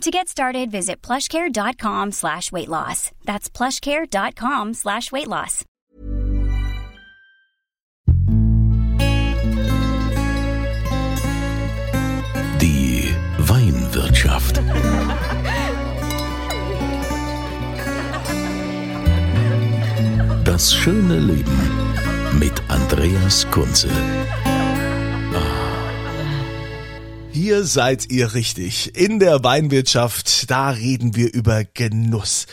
To get started, visit plushcare.com slash weight loss. That's plushcare.com slash weight loss. Die Weinwirtschaft. Das schöne Leben mit Andreas Kunze. Hier seid ihr richtig. In der Weinwirtschaft, da reden wir über Genuss.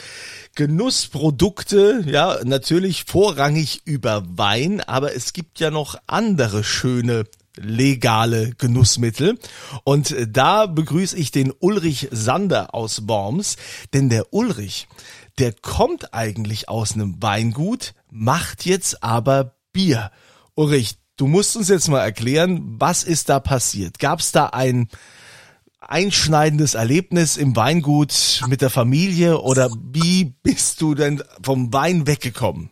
Genussprodukte, ja, natürlich vorrangig über Wein, aber es gibt ja noch andere schöne legale Genussmittel. Und da begrüße ich den Ulrich Sander aus Worms, denn der Ulrich, der kommt eigentlich aus einem Weingut, macht jetzt aber Bier. Ulrich, du musst uns jetzt mal erklären, was ist da passiert? Gab es da ein einschneidendes Erlebnis im Weingut mit der Familie oder wie bist du denn vom Wein weggekommen?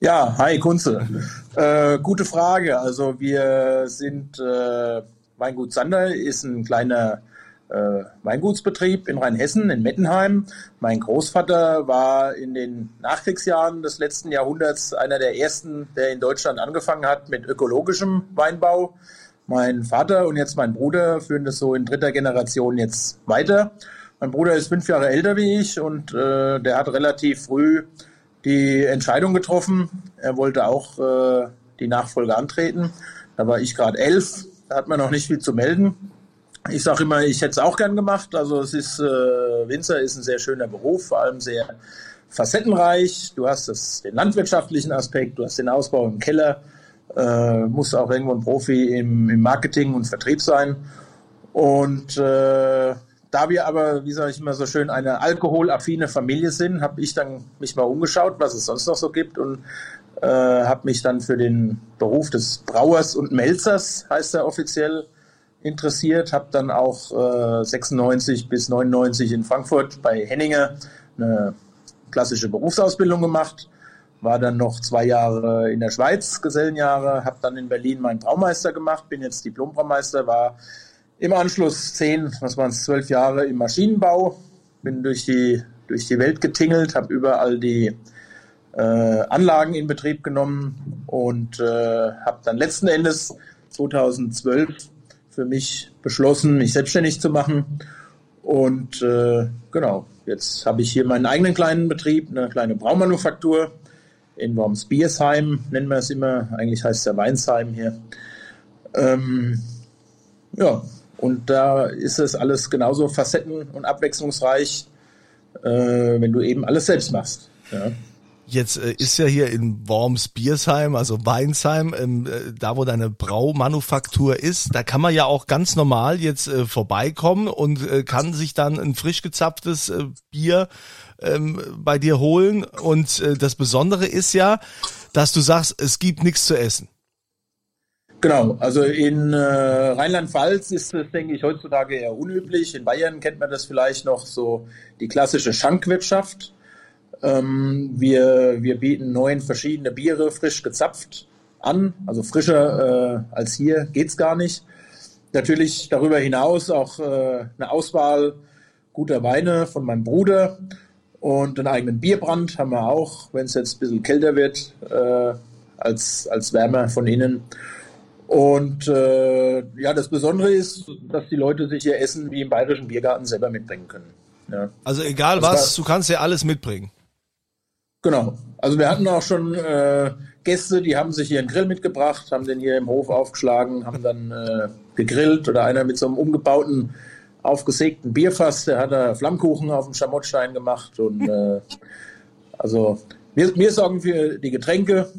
Ja, hi Kunze. Äh, gute Frage. Also wir sind äh, Weingut Sander ist ein kleiner äh, Weingutsbetrieb in Rheinhessen, in Mettenheim. Mein Großvater war in den Nachkriegsjahren des letzten Jahrhunderts einer der ersten, der in Deutschland angefangen hat mit ökologischem Weinbau. Mein Vater und jetzt mein Bruder führen das so in dritter Generation jetzt weiter. Mein Bruder ist fünf Jahre älter wie ich und äh, der hat relativ früh die Entscheidung getroffen. Er wollte auch äh, die Nachfolge antreten. Da war ich gerade elf, da hat man noch nicht viel zu melden. Ich sage immer, ich hätte es auch gern gemacht. Also es ist, äh, Winzer ist ein sehr schöner Beruf, vor allem sehr facettenreich. Du hast das, den landwirtschaftlichen Aspekt, du hast den Ausbau im Keller, äh, musst auch irgendwo ein Profi im, im Marketing und Vertrieb sein. Und äh, da wir aber, wie sage ich immer so schön, eine alkoholaffine Familie sind, habe ich dann mich mal umgeschaut, was es sonst noch so gibt und äh, habe mich dann für den Beruf des Brauers und Melzers, heißt er offiziell, interessiert. Habe dann auch äh, 96 bis 99 in Frankfurt bei Henninger eine klassische Berufsausbildung gemacht. War dann noch zwei Jahre in der Schweiz, Gesellenjahre, habe dann in Berlin meinen Braumeister gemacht, bin jetzt Diplombraumeister, war im Anschluss zehn, was waren es, zwölf Jahre im Maschinenbau, bin durch die, durch die Welt getingelt, habe überall die äh, Anlagen in Betrieb genommen und äh, habe dann letzten Endes 2012 für mich beschlossen, mich selbstständig zu machen. Und äh, genau, jetzt habe ich hier meinen eigenen kleinen Betrieb, eine kleine Braumanufaktur in Worms-Biersheim, nennen wir es immer. Eigentlich heißt es ja Weinsheim hier. Ähm, ja, und da ist es alles genauso facetten- und abwechslungsreich, äh, wenn du eben alles selbst machst. Ja. Jetzt äh, ist ja hier in Worms Biersheim, also Weinsheim, ähm, äh, da wo deine Braumanufaktur ist, da kann man ja auch ganz normal jetzt äh, vorbeikommen und äh, kann sich dann ein frisch gezapftes äh, Bier ähm, bei dir holen. Und äh, das Besondere ist ja, dass du sagst, es gibt nichts zu essen. Genau, also in äh, Rheinland-Pfalz ist das, denke ich, heutzutage eher unüblich. In Bayern kennt man das vielleicht noch so die klassische Schankwirtschaft. Ähm, wir, wir bieten neun verschiedene Biere frisch gezapft an. Also frischer äh, als hier geht's gar nicht. Natürlich darüber hinaus auch äh, eine Auswahl guter Weine von meinem Bruder und einen eigenen Bierbrand haben wir auch, wenn es jetzt ein bisschen kälter wird, äh, als, als Wärme von innen. Und äh, ja, das Besondere ist, dass die Leute sich ihr Essen wie im Bayerischen Biergarten selber mitbringen können. Ja. Also egal das was, war, du kannst ja alles mitbringen. Genau. Also wir hatten auch schon äh, Gäste, die haben sich hier einen Grill mitgebracht, haben den hier im Hof aufgeschlagen, haben dann äh, gegrillt oder einer mit so einem umgebauten, aufgesägten Bierfass, der hat da Flammkuchen auf dem Schamottstein gemacht und äh, also wir, wir sorgen für die Getränke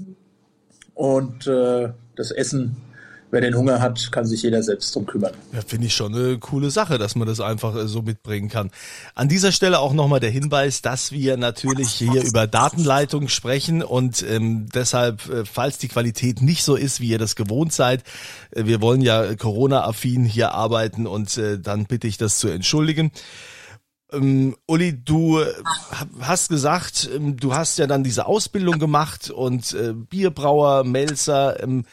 und äh, das Essen wer den Hunger hat, kann sich jeder selbst drum kümmern. Ja, finde ich schon eine coole Sache, dass man das einfach äh, so mitbringen kann. An dieser Stelle auch nochmal der Hinweis, dass wir natürlich hier über Datenleitung sprechen und ähm, deshalb, äh, falls die Qualität nicht so ist, wie ihr das gewohnt seid, äh, wir wollen ja Corona-affin hier arbeiten und äh, dann bitte ich das zu entschuldigen. Ähm, Uli, du hast gesagt, ähm, du hast ja dann diese Ausbildung gemacht und äh, Bierbrauer, Melzer. Ähm,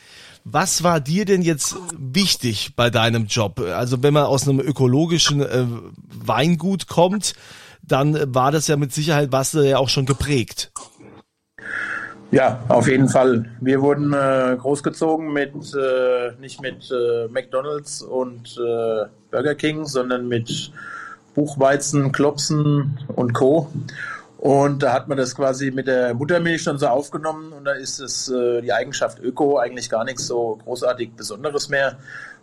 was war dir denn jetzt wichtig bei deinem Job? Also wenn man aus einem ökologischen äh, Weingut kommt, dann war das ja mit Sicherheit was ja auch schon geprägt. Ja, auf jeden Fall. Wir wurden äh, großgezogen mit äh, nicht mit äh, McDonald's und äh, Burger King, sondern mit Buchweizen, Klopsen und Co. Und da hat man das quasi mit der Muttermilch schon so aufgenommen und da ist es äh, die Eigenschaft Öko eigentlich gar nichts so großartig Besonderes mehr.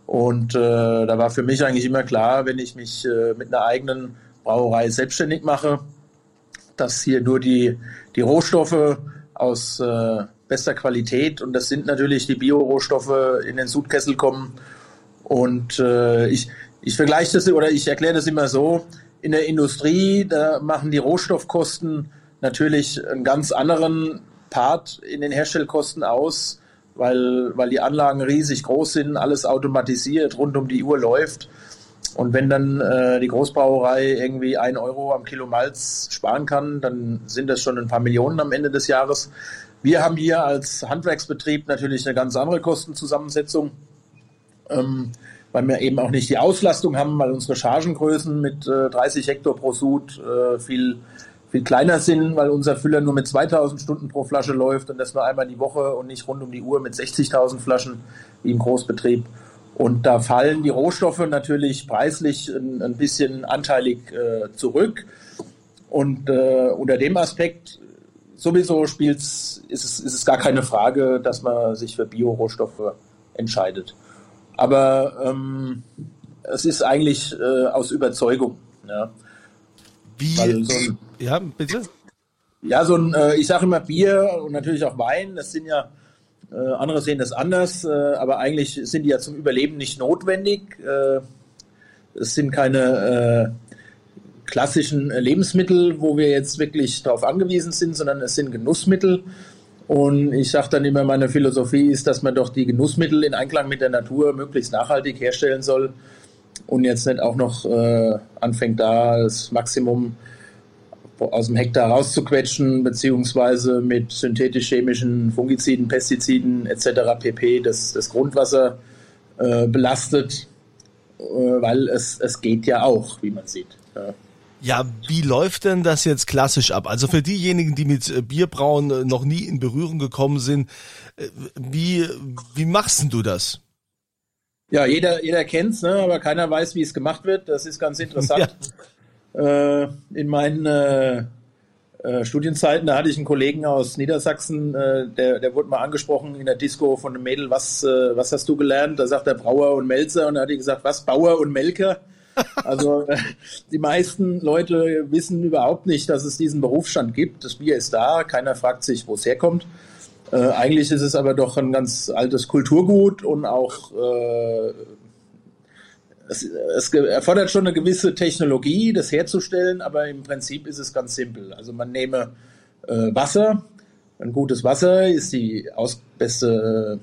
Und äh, da war für mich eigentlich immer klar, wenn ich mich äh, mit einer eigenen Brauerei selbstständig mache, dass hier nur die, die Rohstoffe aus äh, bester Qualität und das sind natürlich die Bio-Rohstoffe in den Sudkessel kommen. Und äh, ich, ich vergleiche das oder ich erkläre das immer so, in der Industrie, da machen die Rohstoffkosten natürlich einen ganz anderen Part in den Herstellkosten aus, weil, weil die Anlagen riesig groß sind, alles automatisiert, rund um die Uhr läuft. Und wenn dann äh, die Großbrauerei irgendwie ein Euro am Kilo Malz sparen kann, dann sind das schon ein paar Millionen am Ende des Jahres. Wir haben hier als Handwerksbetrieb natürlich eine ganz andere Kostenzusammensetzung. Ähm, weil wir eben auch nicht die Auslastung haben, weil unsere Chargengrößen mit äh, 30 Hektar pro Sud äh, viel, viel kleiner sind, weil unser Füller nur mit 2000 Stunden pro Flasche läuft und das nur einmal die Woche und nicht rund um die Uhr mit 60.000 Flaschen wie im Großbetrieb. Und da fallen die Rohstoffe natürlich preislich ein, ein bisschen anteilig äh, zurück. Und äh, unter dem Aspekt sowieso spielt's, ist, es, ist es gar keine Frage, dass man sich für Biorohstoffe entscheidet. Aber ähm, es ist eigentlich äh, aus Überzeugung. Ja. Wie? So ein, ja, bitte? Ja, so ein, äh, ich sage immer Bier und natürlich auch Wein, das sind ja, äh, andere sehen das anders, äh, aber eigentlich sind die ja zum Überleben nicht notwendig. Äh, es sind keine äh, klassischen Lebensmittel, wo wir jetzt wirklich darauf angewiesen sind, sondern es sind Genussmittel. Und ich sage dann immer, meine Philosophie ist, dass man doch die Genussmittel in Einklang mit der Natur möglichst nachhaltig herstellen soll und jetzt nicht auch noch äh, anfängt, da das Maximum aus dem Hektar rauszuquetschen, beziehungsweise mit synthetisch-chemischen Fungiziden, Pestiziden etc. pp. das, das Grundwasser äh, belastet, äh, weil es, es geht ja auch, wie man sieht. Ja. Ja, wie läuft denn das jetzt klassisch ab? Also für diejenigen, die mit äh, Bierbrauen äh, noch nie in Berührung gekommen sind, äh, wie, wie machst du das? Ja, jeder, jeder kennt's, ne? aber keiner weiß, wie es gemacht wird. Das ist ganz interessant. Ja. Äh, in meinen äh, äh, Studienzeiten, da hatte ich einen Kollegen aus Niedersachsen, der, der wurde mal angesprochen in der Disco von einem Mädel, was, was hast du gelernt? Da sagt er Brauer und Melzer und da hat die gesagt, was, Bauer und Melker? Also die meisten Leute wissen überhaupt nicht, dass es diesen Berufsstand gibt. Das Bier ist da, keiner fragt sich, wo es herkommt. Äh, eigentlich ist es aber doch ein ganz altes Kulturgut und auch äh, es, es, erfordert schon eine gewisse Technologie, das herzustellen, aber im Prinzip ist es ganz simpel. Also man nehme äh, Wasser, ein gutes Wasser ist die aus, beste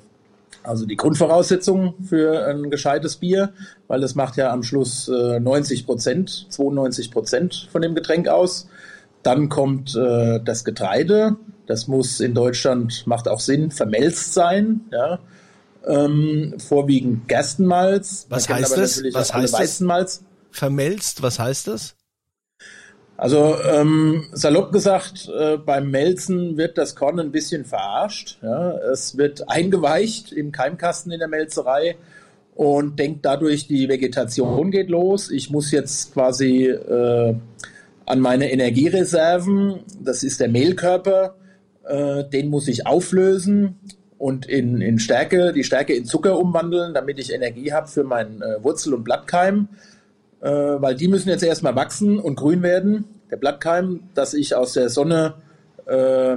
also die Grundvoraussetzung für ein gescheites Bier, weil das macht ja am Schluss äh, 90 Prozent, 92 Prozent von dem Getränk aus. Dann kommt äh, das Getreide. Das muss in Deutschland, macht auch Sinn, vermelzt sein. Ja. Ähm, vorwiegend Gerstenmalz. Was heißt das? Was heißt das? Vermelzt, was heißt das? Also ähm, salopp gesagt, äh, beim Melzen wird das Korn ein bisschen verarscht. Ja? Es wird eingeweicht im Keimkasten in der Melzerei und denkt dadurch, die Vegetation geht los. Ich muss jetzt quasi äh, an meine Energiereserven, das ist der Mehlkörper, äh, den muss ich auflösen und in, in Stärke, die Stärke in Zucker umwandeln, damit ich Energie habe für meinen äh, Wurzel- und Blattkeim äh, weil die müssen jetzt erstmal wachsen und grün werden. Der Blattkeim, dass ich aus der Sonne, äh,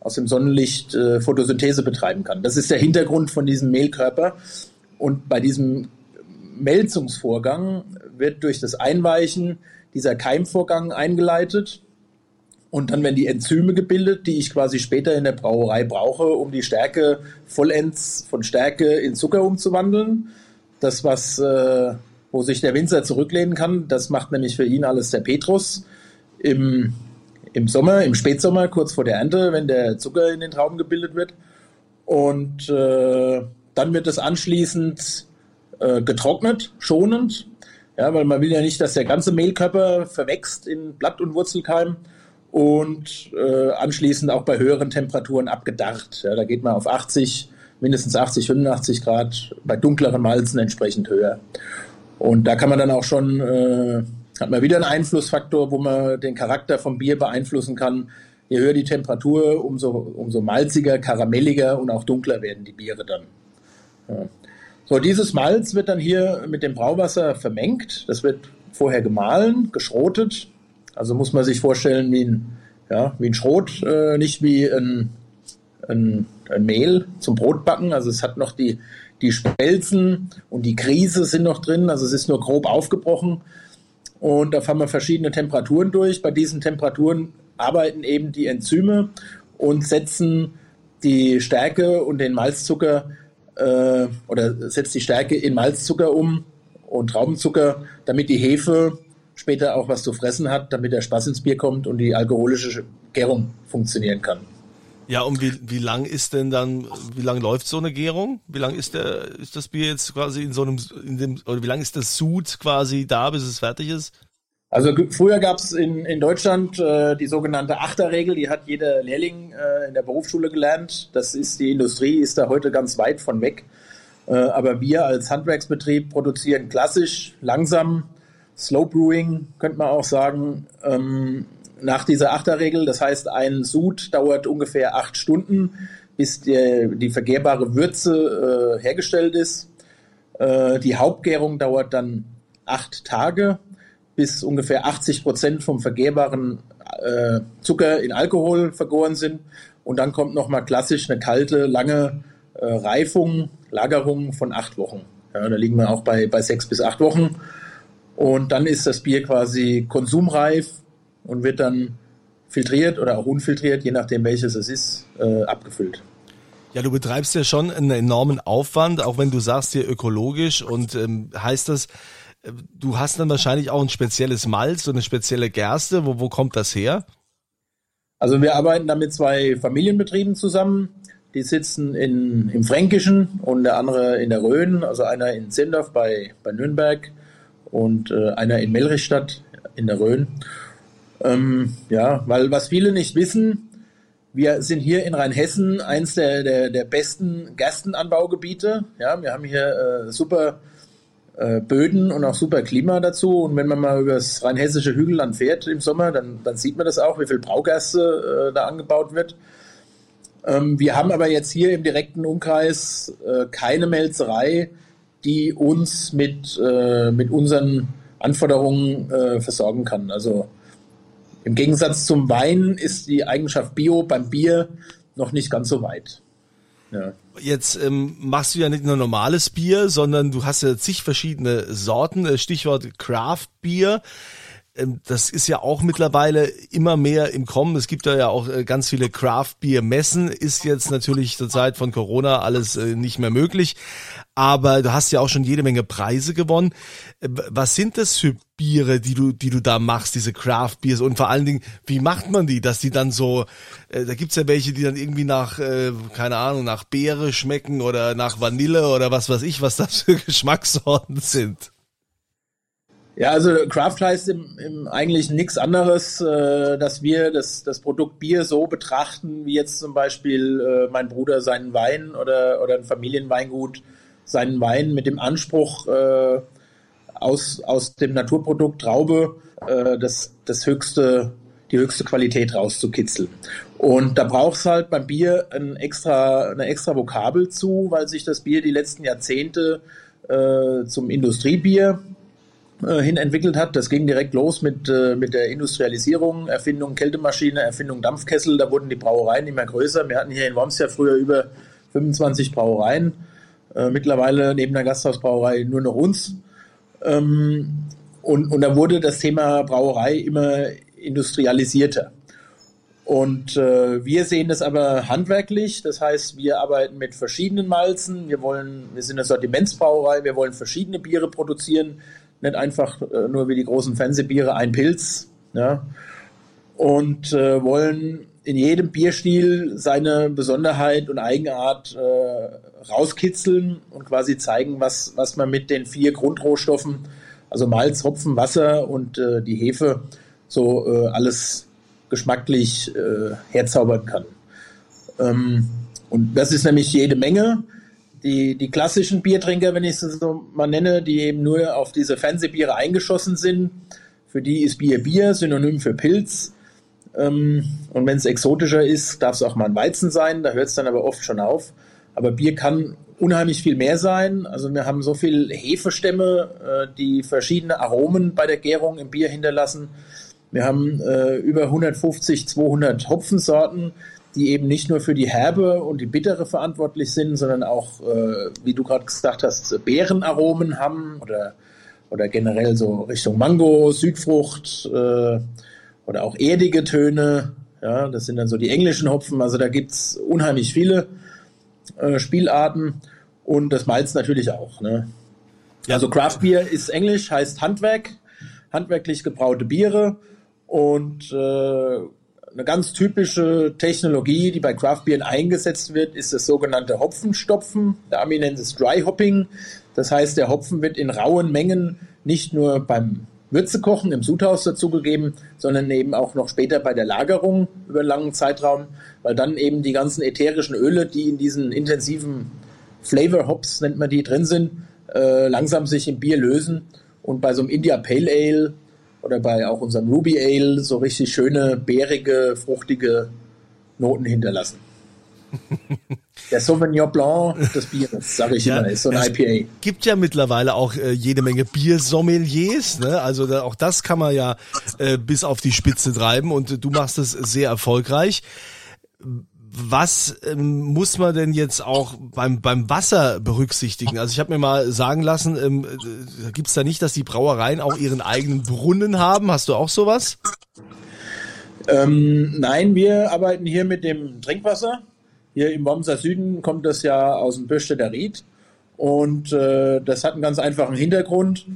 aus dem Sonnenlicht äh, Photosynthese betreiben kann. Das ist der Hintergrund von diesem Mehlkörper. Und bei diesem Melzungsvorgang wird durch das Einweichen dieser Keimvorgang eingeleitet. Und dann werden die Enzyme gebildet, die ich quasi später in der Brauerei brauche, um die Stärke vollends von Stärke in Zucker umzuwandeln. Das, was, äh, wo sich der Winzer zurücklehnen kann, das macht nämlich für ihn alles der Petrus im, im Sommer, im Spätsommer, kurz vor der Ernte, wenn der Zucker in den Trauben gebildet wird. Und äh, dann wird es anschließend äh, getrocknet, schonend. Ja, weil man will ja nicht, dass der ganze Mehlkörper verwächst in Blatt- und Wurzelkeim und äh, anschließend auch bei höheren Temperaturen abgedacht. Ja, da geht man auf 80, mindestens 80, 85 Grad, bei dunkleren Malzen entsprechend höher. Und da kann man dann auch schon, äh, hat man wieder einen Einflussfaktor, wo man den Charakter vom Bier beeinflussen kann. Je höher die Temperatur, umso, umso malziger, karamelliger und auch dunkler werden die Biere dann. Ja. So, dieses Malz wird dann hier mit dem Brauwasser vermengt. Das wird vorher gemahlen, geschrotet, also muss man sich vorstellen wie ein, ja, wie ein Schrot, äh, nicht wie ein, ein, ein Mehl zum Brotbacken. Also es hat noch die, die Spelzen und die Krise sind noch drin. Also es ist nur grob aufgebrochen. Und da fahren wir verschiedene Temperaturen durch. Bei diesen Temperaturen arbeiten eben die Enzyme und setzen die Stärke und den Malzzucker äh, oder setzt die Stärke in Malzzucker um und Traubenzucker, damit die Hefe später auch was zu fressen hat, damit der Spaß ins Bier kommt und die alkoholische Gärung funktionieren kann. Ja, und wie, wie lang ist denn dann, wie lang läuft so eine Gärung? Wie lang ist der, ist das Bier jetzt quasi in so einem, in dem, oder wie lang ist das Sud quasi da, bis es fertig ist? Also früher gab es in, in Deutschland äh, die sogenannte Achterregel, die hat jeder Lehrling äh, in der Berufsschule gelernt. Das ist die Industrie, ist da heute ganz weit von weg. Äh, aber wir als Handwerksbetrieb produzieren klassisch, langsam, Slow Brewing, könnte man auch sagen, ähm, nach dieser Achterregel. Das heißt, ein Sud dauert ungefähr acht Stunden, bis die, die vergehrbare Würze äh, hergestellt ist. Äh, die Hauptgärung dauert dann acht Tage, bis ungefähr 80 Prozent vom vergehrbaren äh, Zucker in Alkohol vergoren sind. Und dann kommt nochmal klassisch eine kalte, lange äh, Reifung, Lagerung von acht Wochen. Ja, da liegen wir auch bei, bei sechs bis acht Wochen. Und dann ist das Bier quasi konsumreif und wird dann filtriert oder auch unfiltriert, je nachdem welches es ist, äh, abgefüllt. Ja, du betreibst ja schon einen enormen Aufwand, auch wenn du sagst hier ökologisch und ähm, heißt das, äh, du hast dann wahrscheinlich auch ein spezielles Malz, so eine spezielle Gerste. Wo, wo kommt das her? Also wir arbeiten da mit zwei Familienbetrieben zusammen. Die sitzen in, im Fränkischen und der andere in der Rhön, also einer in Zindorf bei, bei Nürnberg und äh, einer in Melrichstadt in der Rhön. Ähm, ja, weil was viele nicht wissen, wir sind hier in Rheinhessen eins der, der, der besten Gerstenanbaugebiete. Ja, wir haben hier äh, super äh, Böden und auch super Klima dazu. Und wenn man mal über das rheinhessische Hügelland fährt im Sommer, dann, dann sieht man das auch, wie viel Braugerste äh, da angebaut wird. Ähm, wir haben aber jetzt hier im direkten Umkreis äh, keine Melzerei, die uns mit, äh, mit unseren Anforderungen äh, versorgen kann. Also im Gegensatz zum Wein ist die Eigenschaft Bio beim Bier noch nicht ganz so weit. Ja. Jetzt ähm, machst du ja nicht nur normales Bier, sondern du hast ja zig verschiedene Sorten. Äh, Stichwort Craft Bier. Ähm, das ist ja auch mittlerweile immer mehr im Kommen. Es gibt da ja auch äh, ganz viele Craft Beer Messen. Ist jetzt natürlich zur Zeit von Corona alles äh, nicht mehr möglich. Aber du hast ja auch schon jede Menge Preise gewonnen. Äh, was sind das für Biere, die du, die du da machst, diese Craft Beers? Und vor allen Dingen, wie macht man die, dass die dann so, äh, da gibt's ja welche, die dann irgendwie nach, äh, keine Ahnung, nach Beere schmecken oder nach Vanille oder was weiß ich, was das für Geschmackssorten sind. Ja, also Craft heißt im, im eigentlich nichts anderes, äh, dass wir das, das Produkt Bier so betrachten, wie jetzt zum Beispiel äh, mein Bruder seinen Wein oder, oder ein Familienweingut seinen Wein mit dem Anspruch, äh, aus, aus dem Naturprodukt Traube äh, das, das höchste, die höchste Qualität rauszukitzeln. Und da braucht es halt beim Bier ein extra, eine extra Vokabel zu, weil sich das Bier die letzten Jahrzehnte äh, zum Industriebier äh, hin entwickelt hat. Das ging direkt los mit, äh, mit der Industrialisierung, Erfindung Kältemaschine, Erfindung Dampfkessel. Da wurden die Brauereien immer größer. Wir hatten hier in Worms ja früher über 25 Brauereien. Äh, mittlerweile neben der Gasthausbrauerei nur noch uns. Ähm, und, und da wurde das Thema Brauerei immer industrialisierter. Und äh, wir sehen das aber handwerklich. Das heißt, wir arbeiten mit verschiedenen Malzen. Wir wollen, wir sind eine Sortimentsbrauerei. Wir wollen verschiedene Biere produzieren. Nicht einfach äh, nur wie die großen Fernsehbiere ein Pilz. Ja. Und äh, wollen in jedem Bierstil seine Besonderheit und Eigenart äh, rauskitzeln und quasi zeigen, was, was man mit den vier Grundrohstoffen, also Malz, Hopfen, Wasser und äh, die Hefe, so äh, alles geschmacklich äh, herzaubern kann. Ähm, und das ist nämlich jede Menge. Die, die klassischen Biertrinker, wenn ich es so mal nenne, die eben nur auf diese Fernsehbiere eingeschossen sind, für die ist Bier Bier, Synonym für Pilz. Ähm, und wenn es exotischer ist, darf es auch mal ein Weizen sein, da hört es dann aber oft schon auf. Aber Bier kann unheimlich viel mehr sein. Also wir haben so viele Hefestämme, äh, die verschiedene Aromen bei der Gärung im Bier hinterlassen. Wir haben äh, über 150, 200 Hopfensorten, die eben nicht nur für die Herbe und die Bittere verantwortlich sind, sondern auch, äh, wie du gerade gesagt hast, Beerenaromen haben oder, oder generell so Richtung Mango, Südfrucht äh, oder auch erdige Töne. Ja, das sind dann so die englischen Hopfen. Also da gibt es unheimlich viele äh, Spielarten und das Malz natürlich auch. Ne? Also Craft Beer ist englisch, heißt Handwerk, handwerklich gebraute Biere. Und äh, eine ganz typische Technologie, die bei Craft Beer eingesetzt wird, ist das sogenannte Hopfenstopfen. Der Ami nennt es Dry Hopping. Das heißt, der Hopfen wird in rauen Mengen nicht nur beim Würzekochen im Sudhaus dazugegeben, sondern eben auch noch später bei der Lagerung über einen langen Zeitraum, weil dann eben die ganzen ätherischen Öle, die in diesen intensiven Flavor Hops, nennt man die, drin sind, äh, langsam sich im Bier lösen. Und bei so einem India Pale Ale oder bei auch unserem Ruby Ale so richtig schöne, bärige, fruchtige Noten hinterlassen. Der Sauvignon Blanc des Bieres, sage ich ja, immer, ist so ein IPA. gibt ja mittlerweile auch äh, jede Menge Biersommeliers, ne? Also da, auch das kann man ja äh, bis auf die Spitze treiben und äh, du machst es sehr erfolgreich was ähm, muss man denn jetzt auch beim, beim Wasser berücksichtigen? Also ich habe mir mal sagen lassen, ähm, äh, gibt es da nicht, dass die Brauereien auch ihren eigenen Brunnen haben? Hast du auch sowas? Ähm, nein, wir arbeiten hier mit dem Trinkwasser. Hier im Wormser Süden kommt das ja aus dem Böschteter Ried. Und äh, das hat einen ganz einfachen Hintergrund.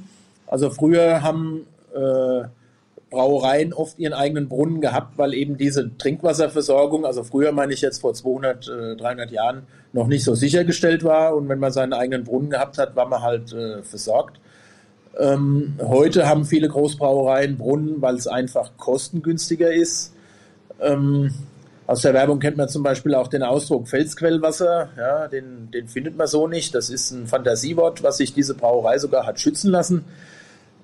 Also früher haben äh, Brauereien oft ihren eigenen Brunnen gehabt, weil eben diese Trinkwasserversorgung, also früher meine ich jetzt vor 200, äh, 300 Jahren, noch nicht so sichergestellt war. Und wenn man seinen eigenen Brunnen gehabt hat, war man halt äh, versorgt. Ähm, heute haben viele Großbrauereien Brunnen, weil es einfach kostengünstiger ist. Ähm, aus der Werbung kennt man zum Beispiel auch den Ausdruck Felsquellwasser. Ja, den, den findet man so nicht. Das ist ein Fantasiewort, was sich diese Brauerei sogar hat schützen lassen.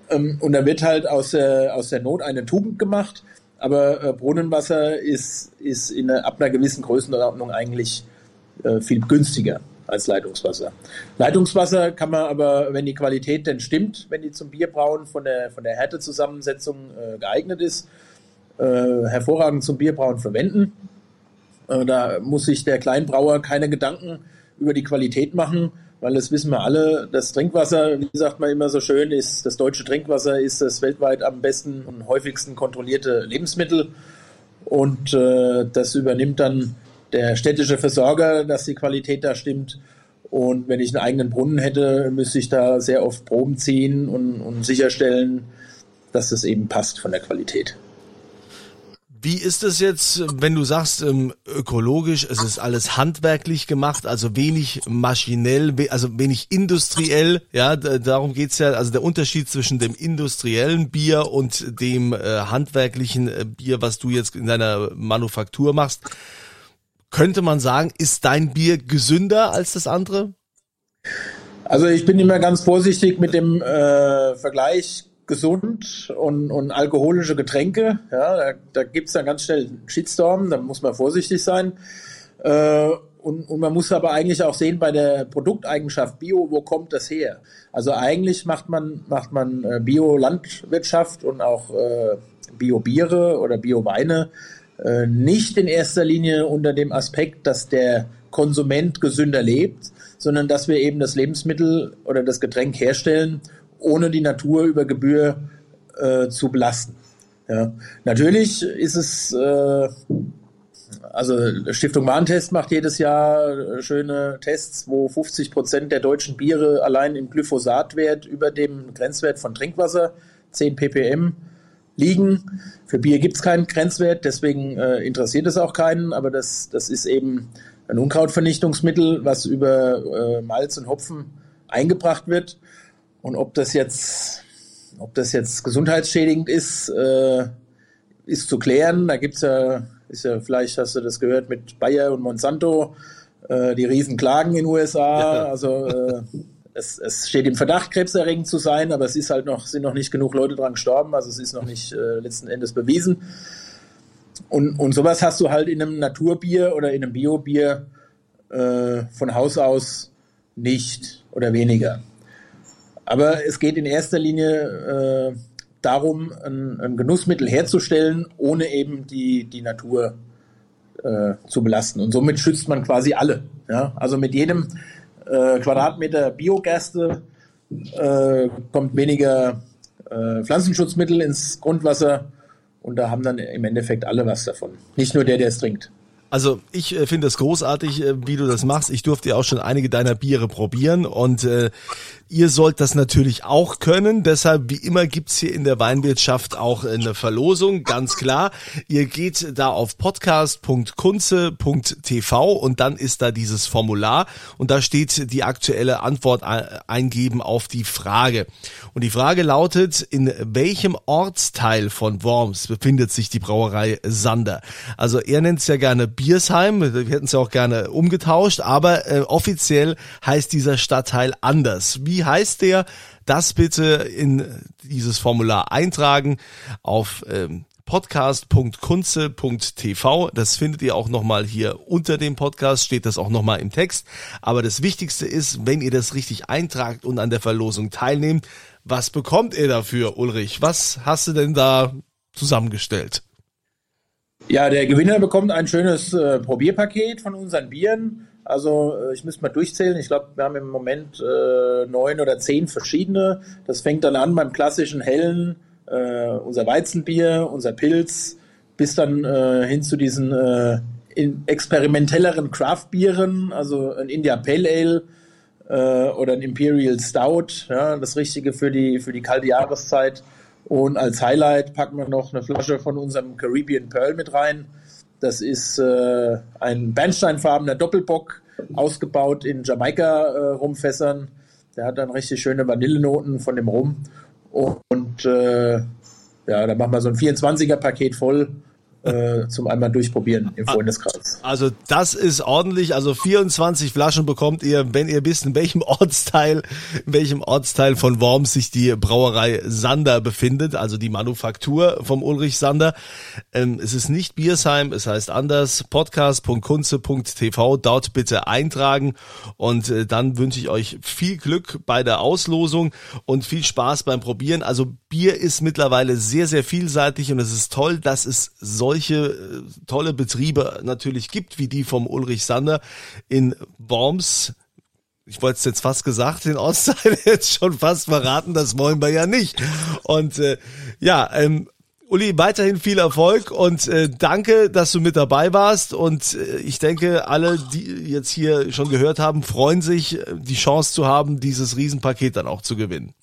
Ähm, und da wird halt aus der, aus der Not eine Tugend gemacht. Aber äh, Brunnenwasser ist, ist in ab einer gewissen Größenordnung eigentlich äh, viel günstiger als Leitungswasser. Leitungswasser kann man aber, wenn die Qualität denn stimmt, wenn die zum Bierbrauen von der, von der Härtezusammensetzung äh, geeignet ist, äh, hervorragend zum Bierbrauen verwenden. Äh, da muss sich der Kleinbrauer keine Gedanken über die Qualität machen, weil das wissen wir alle, das Trinkwasser, wie sagt man immer so schön, ist das deutsche Trinkwasser ist das weltweit am besten und häufigsten kontrollierte Lebensmittel und äh, das übernimmt dann der städtische Versorger, dass die Qualität da stimmt. Und wenn ich einen eigenen Brunnen hätte, müsste ich da sehr oft Proben ziehen und, und sicherstellen, dass das eben passt von der Qualität. Wie ist es jetzt, wenn du sagst, ähm, ökologisch, es ist alles handwerklich gemacht, also wenig maschinell, also wenig industriell, ja, darum geht's ja, also der Unterschied zwischen dem industriellen Bier und dem äh, handwerklichen äh, Bier, was du jetzt in deiner Manufaktur machst, könnte man sagen, ist dein Bier gesünder als das andere? Also ich bin immer ganz vorsichtig mit dem äh, Vergleich gesund und, und alkoholische Getränke. Ja, da, da gibt es dann ganz schnell Shitstorm, da muss man vorsichtig sein. Äh, und, und man muss aber eigentlich auch sehen bei der Produkteigenschaft Bio, wo kommt das her? Also eigentlich macht man, macht man äh, Bio-Landwirtschaft und auch äh, Bio-Biere oder Bio-Weine äh, nicht in erster Linie unter dem Aspekt, dass der Konsument gesünder lebt, sondern dass wir eben das Lebensmittel oder das Getränk herstellen, ohne die Natur über Gebühr äh, zu belasten. Ja. Natürlich ist es, äh, also Stiftung Warentest macht jedes Jahr schöne Tests, wo 50 Prozent der deutschen Biere allein im Glyphosatwert über dem Grenzwert von Trinkwasser, 10 ppm, liegen. Für Bier gibt es keinen Grenzwert, deswegen äh, interessiert es auch keinen, aber das, das ist eben ein Unkrautvernichtungsmittel, was über äh, Malz und Hopfen eingebracht wird. Und ob das jetzt, ob das jetzt gesundheitsschädigend ist, äh, ist zu klären. Da gibt's ja, ist ja, vielleicht hast du das gehört mit Bayer und Monsanto, äh, die Riesenklagen in den USA. Ja. Also äh, es, es steht im Verdacht, krebserregend zu sein, aber es ist halt noch, sind noch nicht genug Leute dran gestorben, also es ist noch nicht äh, letzten Endes bewiesen. Und, und sowas hast du halt in einem Naturbier oder in einem Biobier äh, von Haus aus nicht oder weniger. Aber es geht in erster Linie äh, darum, ein, ein, Genussmittel herzustellen, ohne eben die, die Natur äh, zu belasten. Und somit schützt man quasi alle. Ja? Also mit jedem äh, Quadratmeter Biogerste äh, kommt weniger äh, Pflanzenschutzmittel ins Grundwasser und da haben dann im Endeffekt alle was davon. Nicht nur der, der es trinkt. Also ich äh, finde es großartig, wie du das machst. Ich durfte ja auch schon einige deiner Biere probieren und äh, Ihr sollt das natürlich auch können. Deshalb, wie immer, gibt's hier in der Weinwirtschaft auch eine Verlosung, ganz klar. Ihr geht da auf podcast.kunze.tv und dann ist da dieses Formular und da steht die aktuelle Antwort eingeben auf die Frage. Und die Frage lautet, in welchem Ortsteil von Worms befindet sich die Brauerei Sander? Also er nennt es ja gerne Biersheim, wir hätten es ja auch gerne umgetauscht, aber äh, offiziell heißt dieser Stadtteil anders. Wie wie heißt der? Das bitte in dieses Formular eintragen auf ähm, podcast.kunze.tv. Das findet ihr auch nochmal hier unter dem Podcast, steht das auch nochmal im Text. Aber das Wichtigste ist, wenn ihr das richtig eintragt und an der Verlosung teilnehmt, was bekommt ihr dafür, Ulrich? Was hast du denn da zusammengestellt? Ja, der Gewinner bekommt ein schönes äh, Probierpaket von unseren Bieren also äh, ich müsste mal durchzählen. Ich glaube, wir haben im Moment äh, neun oder zehn verschiedene. Das fängt dann an beim klassischen hellen, äh, unser Weizenbier, unser Pilz, bis dann äh, hin zu diesen äh, experimentelleren Craft-Bieren, also ein India Pale Ale äh, oder ein Imperial Stout, ja, das Richtige für die, für die kalte Jahreszeit. Und als Highlight packen wir noch eine Flasche von unserem Caribbean Pearl mit rein. Das ist äh, ein bernsteinfarbener Doppelbock, ausgebaut in Jamaika-Rumfässern. Äh, Der hat dann richtig schöne Vanillenoten von dem Rum. Und äh, ja, da machen wir so ein 24er-Paket voll äh, zum einmal durchprobieren im Freundeskreis. Also das ist ordentlich. Also 24 Flaschen bekommt ihr, wenn ihr wisst, in welchem Ortsteil, in welchem Ortsteil von Worms sich die Brauerei Sander befindet, also die Manufaktur vom Ulrich Sander. Ähm, es ist nicht Biersheim, es heißt anders. Podcast.kunze.tv, dort bitte eintragen und äh, dann wünsche ich euch viel Glück bei der Auslosung und viel Spaß beim Probieren. Also Bier ist mittlerweile sehr, sehr vielseitig und es ist toll, dass es solche solche äh, tolle Betriebe natürlich gibt, wie die vom Ulrich Sander in Worms ich wollte es jetzt fast gesagt, den Ostteil jetzt schon fast verraten, das wollen wir ja nicht. Und äh, ja, ähm, Uli, weiterhin viel Erfolg und äh, danke, dass du mit dabei warst. Und äh, ich denke, alle, die jetzt hier schon gehört haben, freuen sich, äh, die Chance zu haben, dieses Riesenpaket dann auch zu gewinnen.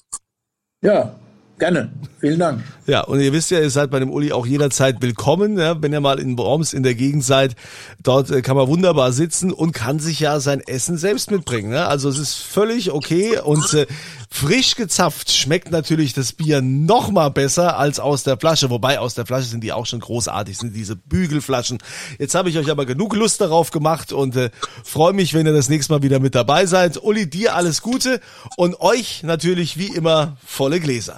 Ja, Gerne. Vielen Dank. Ja, und ihr wisst ja, ihr seid bei dem Uli auch jederzeit willkommen, ja, wenn ihr mal in Worms in der Gegend seid. Dort äh, kann man wunderbar sitzen und kann sich ja sein Essen selbst mitbringen. Ne? Also es ist völlig okay und äh, frisch gezapft schmeckt natürlich das Bier noch mal besser als aus der Flasche. Wobei aus der Flasche sind die auch schon großartig, sind diese Bügelflaschen. Jetzt habe ich euch aber genug Lust darauf gemacht und äh, freue mich, wenn ihr das nächste Mal wieder mit dabei seid. Uli, dir alles Gute und euch natürlich wie immer volle Gläser.